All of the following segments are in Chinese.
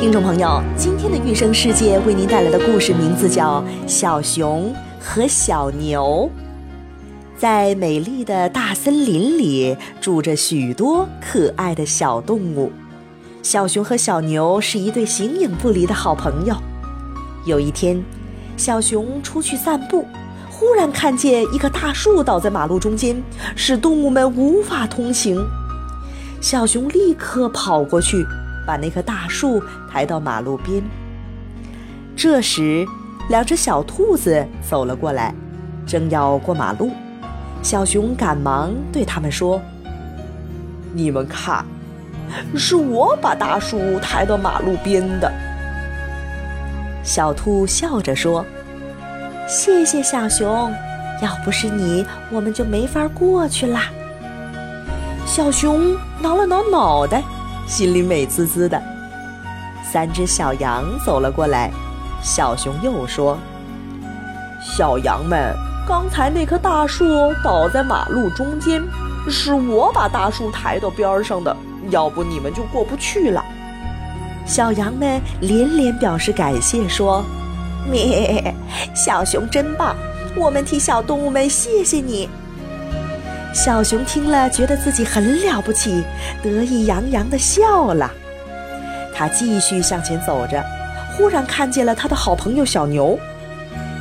听众朋友，今天的育生世界为您带来的故事名字叫《小熊和小牛》。在美丽的大森林里，住着许多可爱的小动物。小熊和小牛是一对形影不离的好朋友。有一天，小熊出去散步，忽然看见一棵大树倒在马路中间，使动物们无法通行。小熊立刻跑过去。把那棵大树抬到马路边。这时，两只小兔子走了过来，正要过马路。小熊赶忙对他们说：“你们看，是我把大树抬到马路边的。”小兔笑着说：“谢谢小熊，要不是你，我们就没法过去啦。”小熊挠了挠脑袋。心里美滋滋的。三只小羊走了过来，小熊又说：“小羊们，刚才那棵大树倒在马路中间，是我把大树抬到边上的，要不你们就过不去了。”小羊们连连表示感谢，说：“咩，小熊真棒，我们替小动物们谢谢你。”小熊听了，觉得自己很了不起，得意洋洋地笑了。他继续向前走着，忽然看见了他的好朋友小牛。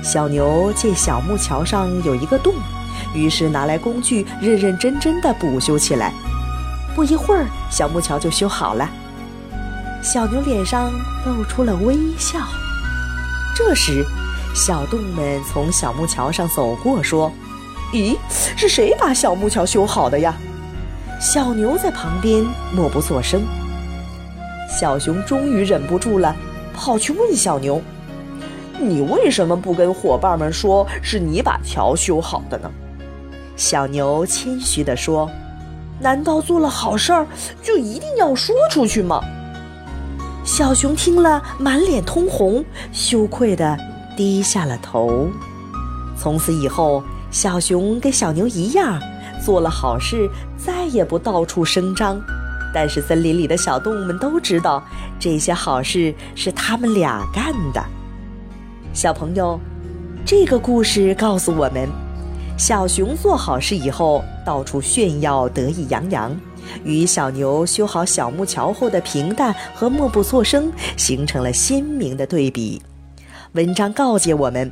小牛见小木桥上有一个洞，于是拿来工具，认认真真地补修起来。不一会儿，小木桥就修好了。小牛脸上露出了微笑。这时，小动物们从小木桥上走过，说。咦，是谁把小木桥修好的呀？小牛在旁边默不作声。小熊终于忍不住了，跑去问小牛：“你为什么不跟伙伴们说是你把桥修好的呢？”小牛谦虚地说：“难道做了好事儿就一定要说出去吗？”小熊听了，满脸通红，羞愧地低下了头。从此以后。小熊跟小牛一样，做了好事，再也不到处声张。但是森林里的小动物们都知道，这些好事是他们俩干的。小朋友，这个故事告诉我们：小熊做好事以后，到处炫耀，得意洋洋；与小牛修好小木桥后的平淡和默不作声，形成了鲜明的对比。文章告诫我们。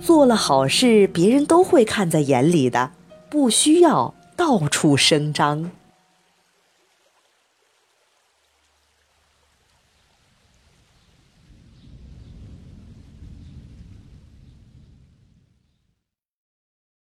做了好事，别人都会看在眼里的，不需要到处声张。